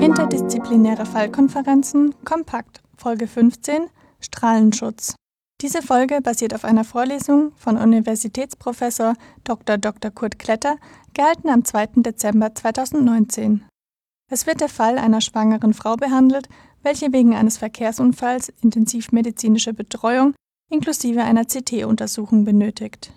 Interdisziplinäre Fallkonferenzen Kompakt Folge 15 Strahlenschutz. Diese Folge basiert auf einer Vorlesung von Universitätsprofessor Dr. Dr. Kurt Kletter, gehalten am 2. Dezember 2019. Es wird der Fall einer schwangeren Frau behandelt, welche wegen eines Verkehrsunfalls intensivmedizinische Betreuung inklusive einer CT-Untersuchung benötigt.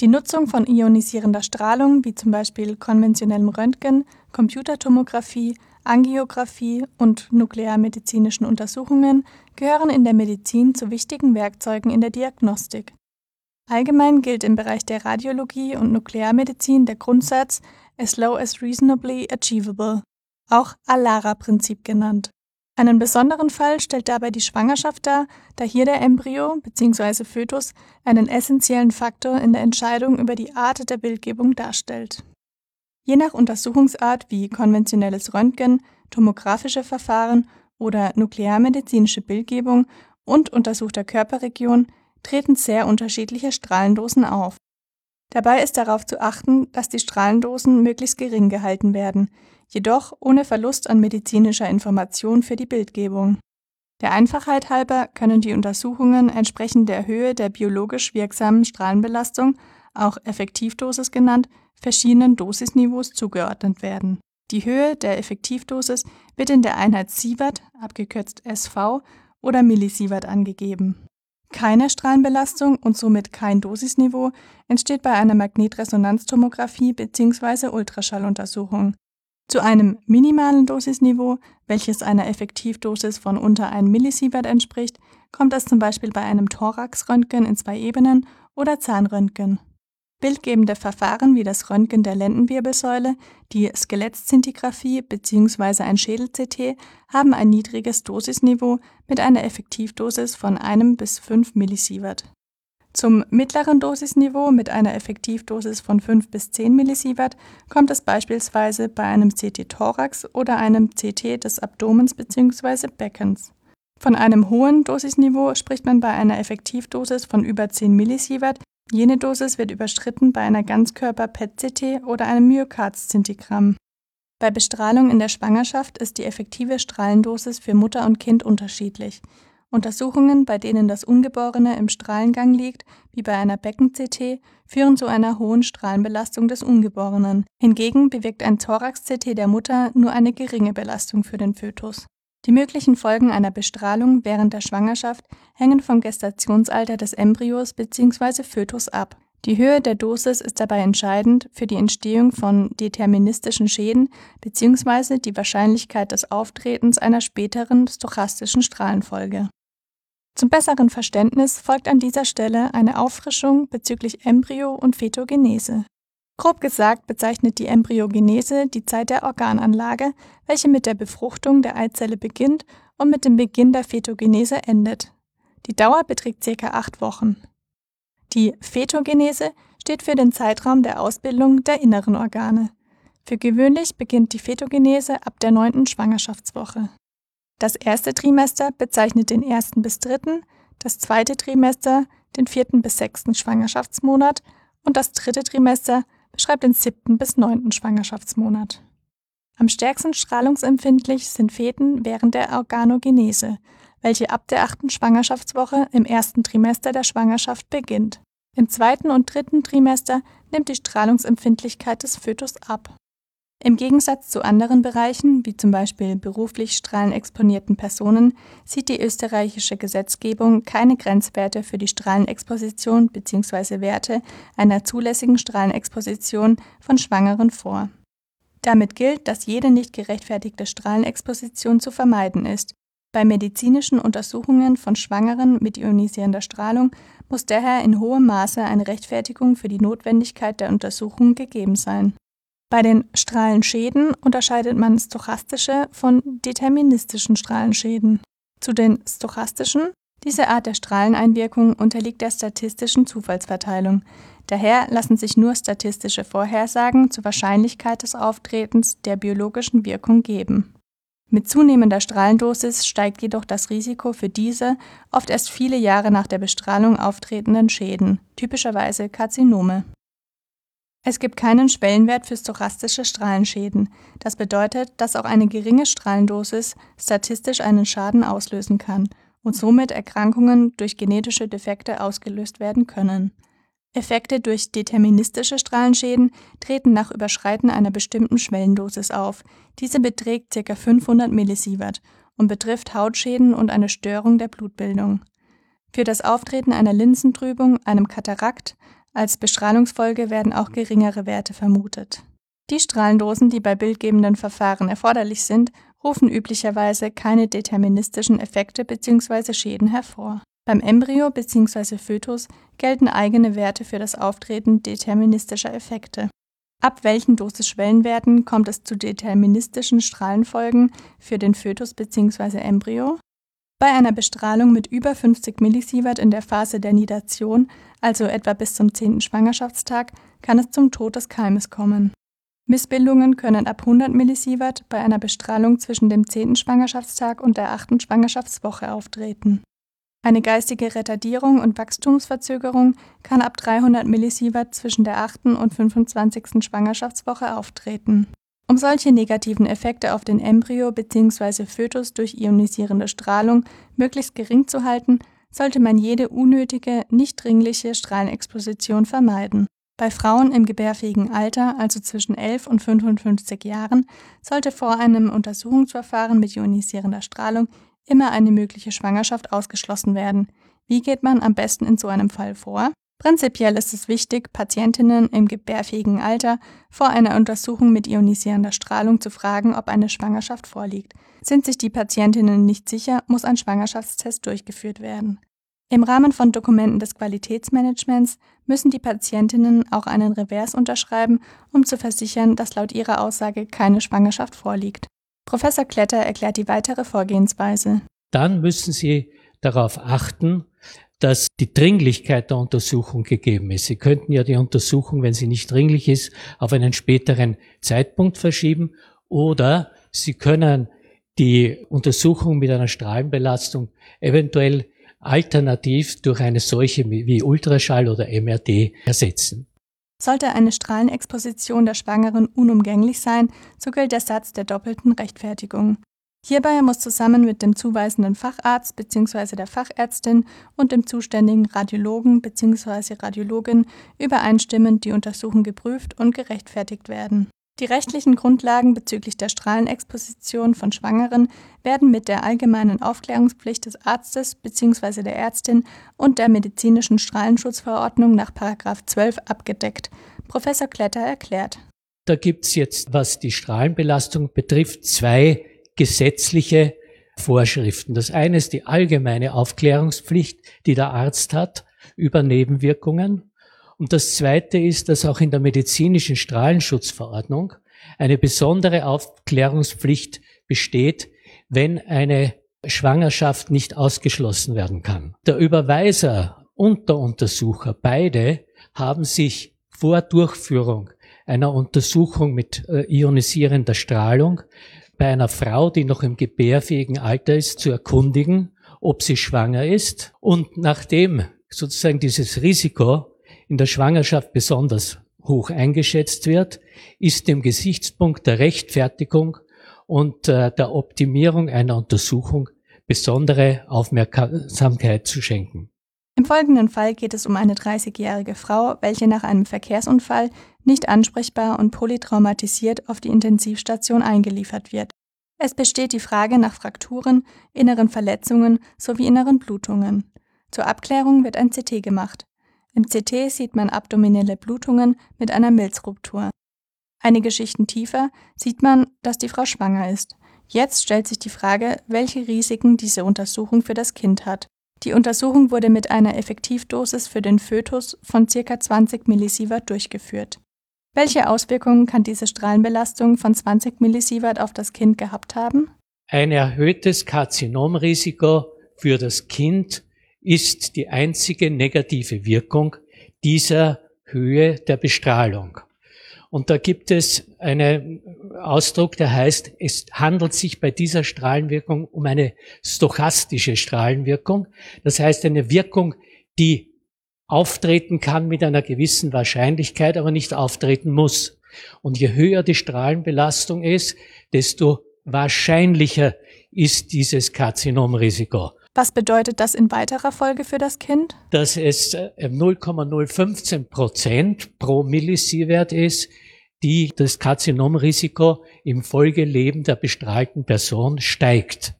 Die Nutzung von ionisierender Strahlung, wie zum Beispiel konventionellem Röntgen, Computertomographie, Angiografie und nuklearmedizinischen Untersuchungen, gehören in der Medizin zu wichtigen Werkzeugen in der Diagnostik. Allgemein gilt im Bereich der Radiologie und Nuklearmedizin der Grundsatz as low as reasonably achievable, auch ALARA-Prinzip genannt einen besonderen Fall stellt dabei die Schwangerschaft dar, da hier der Embryo bzw. Fötus einen essentiellen Faktor in der Entscheidung über die Art der Bildgebung darstellt. Je nach Untersuchungsart wie konventionelles Röntgen, tomografische Verfahren oder nuklearmedizinische Bildgebung und untersuchter Körperregion treten sehr unterschiedliche Strahlendosen auf. Dabei ist darauf zu achten, dass die Strahlendosen möglichst gering gehalten werden, jedoch ohne Verlust an medizinischer Information für die Bildgebung. Der Einfachheit halber können die Untersuchungen entsprechend der Höhe der biologisch wirksamen Strahlenbelastung, auch Effektivdosis genannt, verschiedenen Dosisniveaus zugeordnet werden. Die Höhe der Effektivdosis wird in der Einheit Sievert, abgekürzt SV, oder Millisievert angegeben. Keine Strahlenbelastung und somit kein Dosisniveau entsteht bei einer Magnetresonanztomographie bzw. Ultraschalluntersuchung. Zu einem minimalen Dosisniveau, welches einer Effektivdosis von unter 1 Millisievert entspricht, kommt es zum Beispiel bei einem Thoraxröntgen in zwei Ebenen oder Zahnröntgen. Bildgebende Verfahren wie das Röntgen der Lendenwirbelsäule, die Skelettszintigraphie bzw. ein Schädel-CT haben ein niedriges Dosisniveau mit einer Effektivdosis von 1 bis 5 Millisievert. Zum mittleren Dosisniveau mit einer Effektivdosis von 5 bis 10 Millisievert kommt es beispielsweise bei einem CT-Thorax oder einem CT des Abdomens bzw. Beckens. Von einem hohen Dosisniveau spricht man bei einer Effektivdosis von über 10 Millisievert. Jene Dosis wird überschritten bei einer Ganzkörper-PET-CT oder einem Myokard-Szintigramm. Bei Bestrahlung in der Schwangerschaft ist die effektive Strahlendosis für Mutter und Kind unterschiedlich. Untersuchungen, bei denen das Ungeborene im Strahlengang liegt, wie bei einer Becken-CT, führen zu einer hohen Strahlenbelastung des Ungeborenen. Hingegen bewirkt ein Thorax-CT der Mutter nur eine geringe Belastung für den Fötus. Die möglichen Folgen einer Bestrahlung während der Schwangerschaft hängen vom Gestationsalter des Embryos bzw. Fötus ab. Die Höhe der Dosis ist dabei entscheidend für die Entstehung von deterministischen Schäden bzw. die Wahrscheinlichkeit des Auftretens einer späteren stochastischen Strahlenfolge. Zum besseren Verständnis folgt an dieser Stelle eine Auffrischung bezüglich Embryo und Fetogenese. Grob gesagt bezeichnet die Embryogenese die Zeit der Organanlage, welche mit der Befruchtung der Eizelle beginnt und mit dem Beginn der Fetogenese endet. Die Dauer beträgt ca. acht Wochen. Die Fetogenese steht für den Zeitraum der Ausbildung der inneren Organe. Für gewöhnlich beginnt die Fetogenese ab der neunten Schwangerschaftswoche. Das erste Trimester bezeichnet den ersten bis dritten, das zweite Trimester den vierten bis sechsten Schwangerschaftsmonat und das dritte Trimester beschreibt den siebten bis neunten Schwangerschaftsmonat. Am stärksten strahlungsempfindlich sind Feten während der Organogenese, welche ab der achten Schwangerschaftswoche im ersten Trimester der Schwangerschaft beginnt. Im zweiten und dritten Trimester nimmt die Strahlungsempfindlichkeit des Fötus ab. Im Gegensatz zu anderen Bereichen, wie zum Beispiel beruflich strahlenexponierten Personen, sieht die österreichische Gesetzgebung keine Grenzwerte für die Strahlenexposition bzw. Werte einer zulässigen Strahlenexposition von Schwangeren vor. Damit gilt, dass jede nicht gerechtfertigte Strahlenexposition zu vermeiden ist. Bei medizinischen Untersuchungen von Schwangeren mit ionisierender Strahlung muss daher in hohem Maße eine Rechtfertigung für die Notwendigkeit der Untersuchung gegeben sein bei den Strahlenschäden unterscheidet man stochastische von deterministischen Strahlenschäden. Zu den stochastischen diese Art der Strahleneinwirkung unterliegt der statistischen Zufallsverteilung. Daher lassen sich nur statistische Vorhersagen zur Wahrscheinlichkeit des Auftretens der biologischen Wirkung geben. Mit zunehmender Strahlendosis steigt jedoch das Risiko für diese oft erst viele Jahre nach der Bestrahlung auftretenden Schäden, typischerweise Karzinome Es gibt keinen Schwellenwert für stochastische Strahlenschäden. Das bedeutet, dass auch eine geringe Strahlendosis statistisch einen Schaden auslösen kann und somit Erkrankungen durch genetische Defekte ausgelöst werden können. Effekte durch deterministische Strahlenschäden treten nach Überschreiten einer bestimmten Schwellendosis auf. Diese beträgt ca. 500 Millisievert und betrifft Hautschäden und eine Störung der Blutbildung. Für das Auftreten einer Linsentrübung, einem Katarakt, als Bestrahlungsfolge werden auch geringere Werte vermutet. Die Strahlendosen, die bei bildgebenden Verfahren erforderlich sind, rufen üblicherweise keine deterministischen Effekte bzw. Schäden hervor. Beim Embryo bzw. Fötus gelten eigene Werte für das Auftreten deterministischer Effekte. Ab welchen Dosisschwellenwerten kommt es zu deterministischen Strahlenfolgen für den Fötus bzw. Embryo? Bei einer Bestrahlung mit über 50 Millisievert in der Phase der Nidation, also etwa bis zum 10. Schwangerschaftstag, kann es zum Tod des Keimes kommen. Missbildungen können ab 100 Millisievert bei einer Bestrahlung zwischen dem 10. Schwangerschaftstag und der 8. Schwangerschaftswoche auftreten. Eine geistige Retardierung und Wachstumsverzögerung kann ab 300 Millisievert zwischen der 8. und 25. Schwangerschaftswoche auftreten. Um solche negativen Effekte auf den Embryo bzw. Fötus durch ionisierende Strahlung möglichst gering zu halten, sollte man jede unnötige, nicht dringliche Strahlenexposition vermeiden. Bei Frauen im gebärfähigen Alter, also zwischen 11 und 55 Jahren, sollte vor einem Untersuchungsverfahren mit ionisierender Strahlung immer eine mögliche Schwangerschaft ausgeschlossen werden. Wie geht man am besten in so einem Fall vor? Prinzipiell ist es wichtig, Patientinnen im gebärfähigen Alter vor einer Untersuchung mit ionisierender Strahlung zu fragen, ob eine Schwangerschaft vorliegt. Sind sich die Patientinnen nicht sicher, muss ein Schwangerschaftstest durchgeführt werden. Im Rahmen von Dokumenten des Qualitätsmanagements müssen die Patientinnen auch einen Revers unterschreiben, um zu versichern, dass laut ihrer Aussage keine Schwangerschaft vorliegt. Professor Kletter erklärt die weitere Vorgehensweise. Dann müssen Sie darauf achten, dass die Dringlichkeit der Untersuchung gegeben ist. Sie könnten ja die Untersuchung, wenn sie nicht dringlich ist, auf einen späteren Zeitpunkt verschieben oder Sie können die Untersuchung mit einer Strahlenbelastung eventuell alternativ durch eine solche wie Ultraschall oder MRT ersetzen. Sollte eine Strahlenexposition der Schwangeren unumgänglich sein, so gilt der Satz der doppelten Rechtfertigung. Hierbei muss zusammen mit dem zuweisenden Facharzt bzw. der Fachärztin und dem zuständigen Radiologen bzw. Radiologin übereinstimmend die Untersuchung geprüft und gerechtfertigt werden. Die rechtlichen Grundlagen bezüglich der Strahlenexposition von Schwangeren werden mit der allgemeinen Aufklärungspflicht des Arztes bzw. der Ärztin und der medizinischen Strahlenschutzverordnung nach 12 abgedeckt. Professor Kletter erklärt. Da gibt's jetzt, was die Strahlenbelastung betrifft, zwei gesetzliche Vorschriften. Das eine ist die allgemeine Aufklärungspflicht, die der Arzt hat über Nebenwirkungen. Und das zweite ist, dass auch in der medizinischen Strahlenschutzverordnung eine besondere Aufklärungspflicht besteht, wenn eine Schwangerschaft nicht ausgeschlossen werden kann. Der Überweiser und der Untersucher, beide haben sich vor Durchführung einer Untersuchung mit äh, ionisierender Strahlung bei einer Frau, die noch im gebärfähigen Alter ist, zu erkundigen, ob sie schwanger ist. Und nachdem sozusagen dieses Risiko in der Schwangerschaft besonders hoch eingeschätzt wird, ist dem Gesichtspunkt der Rechtfertigung und äh, der Optimierung einer Untersuchung besondere Aufmerksamkeit zu schenken. Im folgenden Fall geht es um eine 30-jährige Frau, welche nach einem Verkehrsunfall nicht ansprechbar und polytraumatisiert auf die Intensivstation eingeliefert wird. Es besteht die Frage nach Frakturen, inneren Verletzungen sowie inneren Blutungen. Zur Abklärung wird ein CT gemacht. Im CT sieht man abdominelle Blutungen mit einer Milzruptur. Einige Schichten tiefer sieht man, dass die Frau schwanger ist. Jetzt stellt sich die Frage, welche Risiken diese Untersuchung für das Kind hat. Die Untersuchung wurde mit einer Effektivdosis für den Fötus von ca. 20 Millisievert durchgeführt. Welche Auswirkungen kann diese Strahlenbelastung von 20 Millisievert auf das Kind gehabt haben? Ein erhöhtes Karzinomrisiko für das Kind ist die einzige negative Wirkung dieser Höhe der Bestrahlung. Und da gibt es einen Ausdruck, der heißt, es handelt sich bei dieser Strahlenwirkung um eine stochastische Strahlenwirkung. Das heißt eine Wirkung, die auftreten kann mit einer gewissen Wahrscheinlichkeit, aber nicht auftreten muss. Und je höher die Strahlenbelastung ist, desto wahrscheinlicher ist dieses Karzinomrisiko. Was bedeutet das in weiterer Folge für das Kind? Dass es 0,015 äh, Prozent pro Millisievert ist, die das Karzinomrisiko im Folgeleben der bestrahlten Person steigt.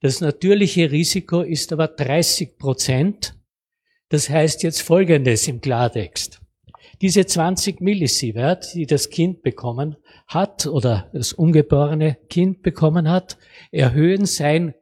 Das natürliche Risiko ist aber 30 Prozent. Das heißt jetzt Folgendes im Klartext. Diese 20 Millisievert, die das Kind bekommen hat oder das ungeborene Kind bekommen hat, erhöhen sein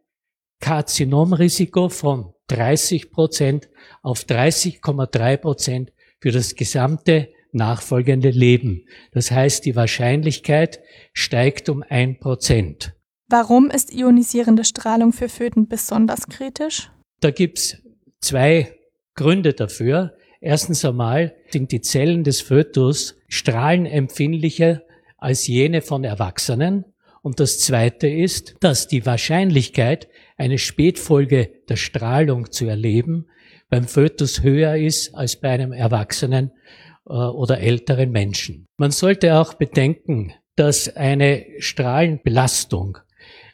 Karzinomrisiko von 30 Prozent auf 30,3 Prozent für das gesamte nachfolgende Leben. Das heißt, die Wahrscheinlichkeit steigt um ein Prozent. Warum ist ionisierende Strahlung für Föten besonders kritisch? Da gibt's zwei Gründe dafür. Erstens einmal sind die Zellen des Fötus strahlenempfindlicher als jene von Erwachsenen. Und das Zweite ist, dass die Wahrscheinlichkeit, eine Spätfolge der Strahlung zu erleben, beim Fötus höher ist als bei einem Erwachsenen oder älteren Menschen. Man sollte auch bedenken, dass eine Strahlenbelastung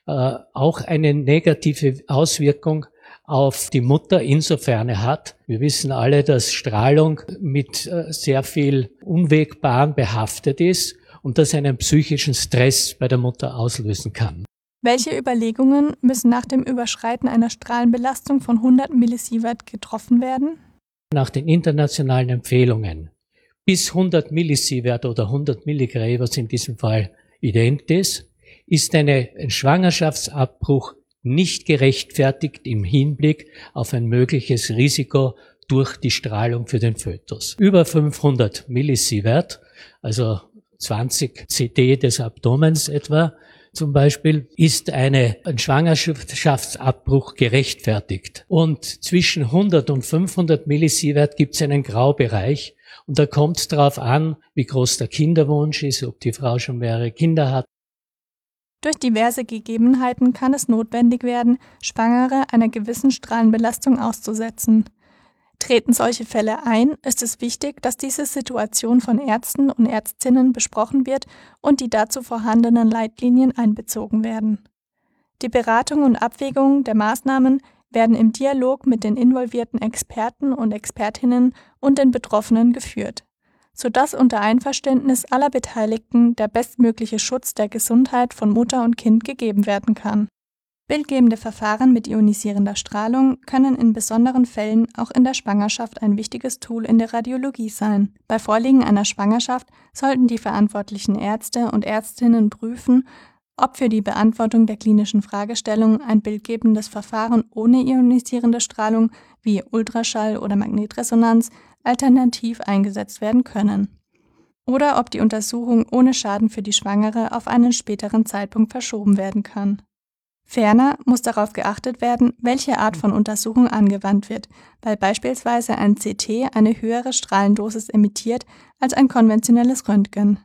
äh, auch eine negative Auswirkung auf die Mutter insofern hat. Wir wissen alle, dass Strahlung mit äh, sehr viel Unwegbaren behaftet ist und das einen psychischen Stress bei der Mutter auslösen kann. Welche Überlegungen müssen nach dem Überschreiten einer Strahlenbelastung von 100 Millisievert getroffen werden? Nach den internationalen Empfehlungen bis 100 Millisievert oder 100 Milligray, was in diesem Fall ident ist, ist eine, ein Schwangerschaftsabbruch nicht gerechtfertigt im Hinblick auf ein mögliches Risiko durch die Strahlung für den Fötus. Über 500 Millisievert, also 20 CD des Abdomens etwa, zum Beispiel, ist eine, ein Schwangerschaftsabbruch gerechtfertigt. Und zwischen 100 und 500 Millisievert gibt es einen Graubereich. Und da kommt es darauf an, wie groß der Kinderwunsch ist, ob die Frau schon mehrere Kinder hat. Durch diverse Gegebenheiten kann es notwendig werden, Schwangere einer gewissen Strahlenbelastung auszusetzen. Treten solche Fälle ein, ist es wichtig, dass diese Situation von Ärzten und Ärztinnen besprochen wird und die dazu vorhandenen Leitlinien einbezogen werden. Die Beratung und Abwägung der Maßnahmen werden im Dialog mit den involvierten Experten und Expertinnen und den Betroffenen geführt, sodass unter Einverständnis aller Beteiligten der bestmögliche Schutz der Gesundheit von Mutter und Kind gegeben werden kann. Bildgebende Verfahren mit ionisierender Strahlung können in besonderen Fällen auch in der Schwangerschaft ein wichtiges Tool in der Radiologie sein. Bei Vorliegen einer Schwangerschaft sollten die verantwortlichen Ärzte und Ärztinnen prüfen, ob für die Beantwortung der klinischen Fragestellung ein bildgebendes Verfahren ohne ionisierende Strahlung wie Ultraschall oder Magnetresonanz alternativ eingesetzt werden können. Oder ob die Untersuchung ohne Schaden für die Schwangere auf einen späteren Zeitpunkt verschoben werden kann. Ferner muss darauf geachtet werden, welche Art von Untersuchung angewandt wird, weil beispielsweise ein CT eine höhere Strahlendosis emittiert als ein konventionelles Röntgen.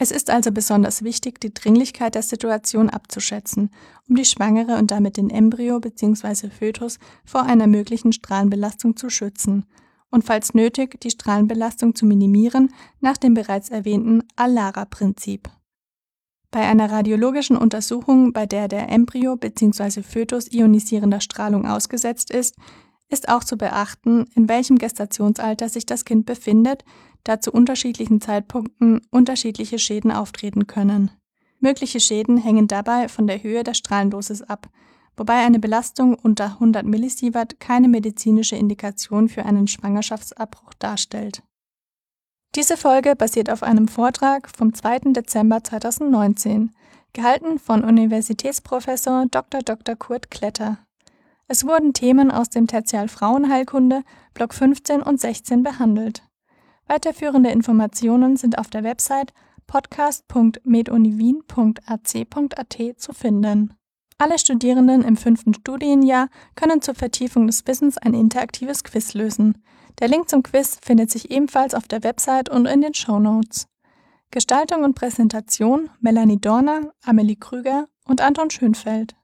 Es ist also besonders wichtig, die Dringlichkeit der Situation abzuschätzen, um die Schwangere und damit den Embryo bzw. Fötus vor einer möglichen Strahlenbelastung zu schützen und falls nötig die Strahlenbelastung zu minimieren nach dem bereits erwähnten Alara-Prinzip. Bei einer radiologischen Untersuchung, bei der der Embryo bzw. Fötus ionisierender Strahlung ausgesetzt ist, ist auch zu beachten, in welchem Gestationsalter sich das Kind befindet, da zu unterschiedlichen Zeitpunkten unterschiedliche Schäden auftreten können. Mögliche Schäden hängen dabei von der Höhe der Strahlendosis ab, wobei eine Belastung unter 100 Millisievert keine medizinische Indikation für einen Schwangerschaftsabbruch darstellt. Diese Folge basiert auf einem Vortrag vom 2. Dezember 2019, gehalten von Universitätsprofessor Dr. Dr. Kurt Kletter. Es wurden Themen aus dem Tertial Frauenheilkunde, Block 15 und 16 behandelt. Weiterführende Informationen sind auf der Website podcast.meduniwien.ac.at zu finden. Alle Studierenden im fünften Studienjahr können zur Vertiefung des Wissens ein interaktives Quiz lösen. Der Link zum Quiz findet sich ebenfalls auf der Website und in den Show Notes. Gestaltung und Präsentation Melanie Dorner, Amelie Krüger und Anton Schönfeld.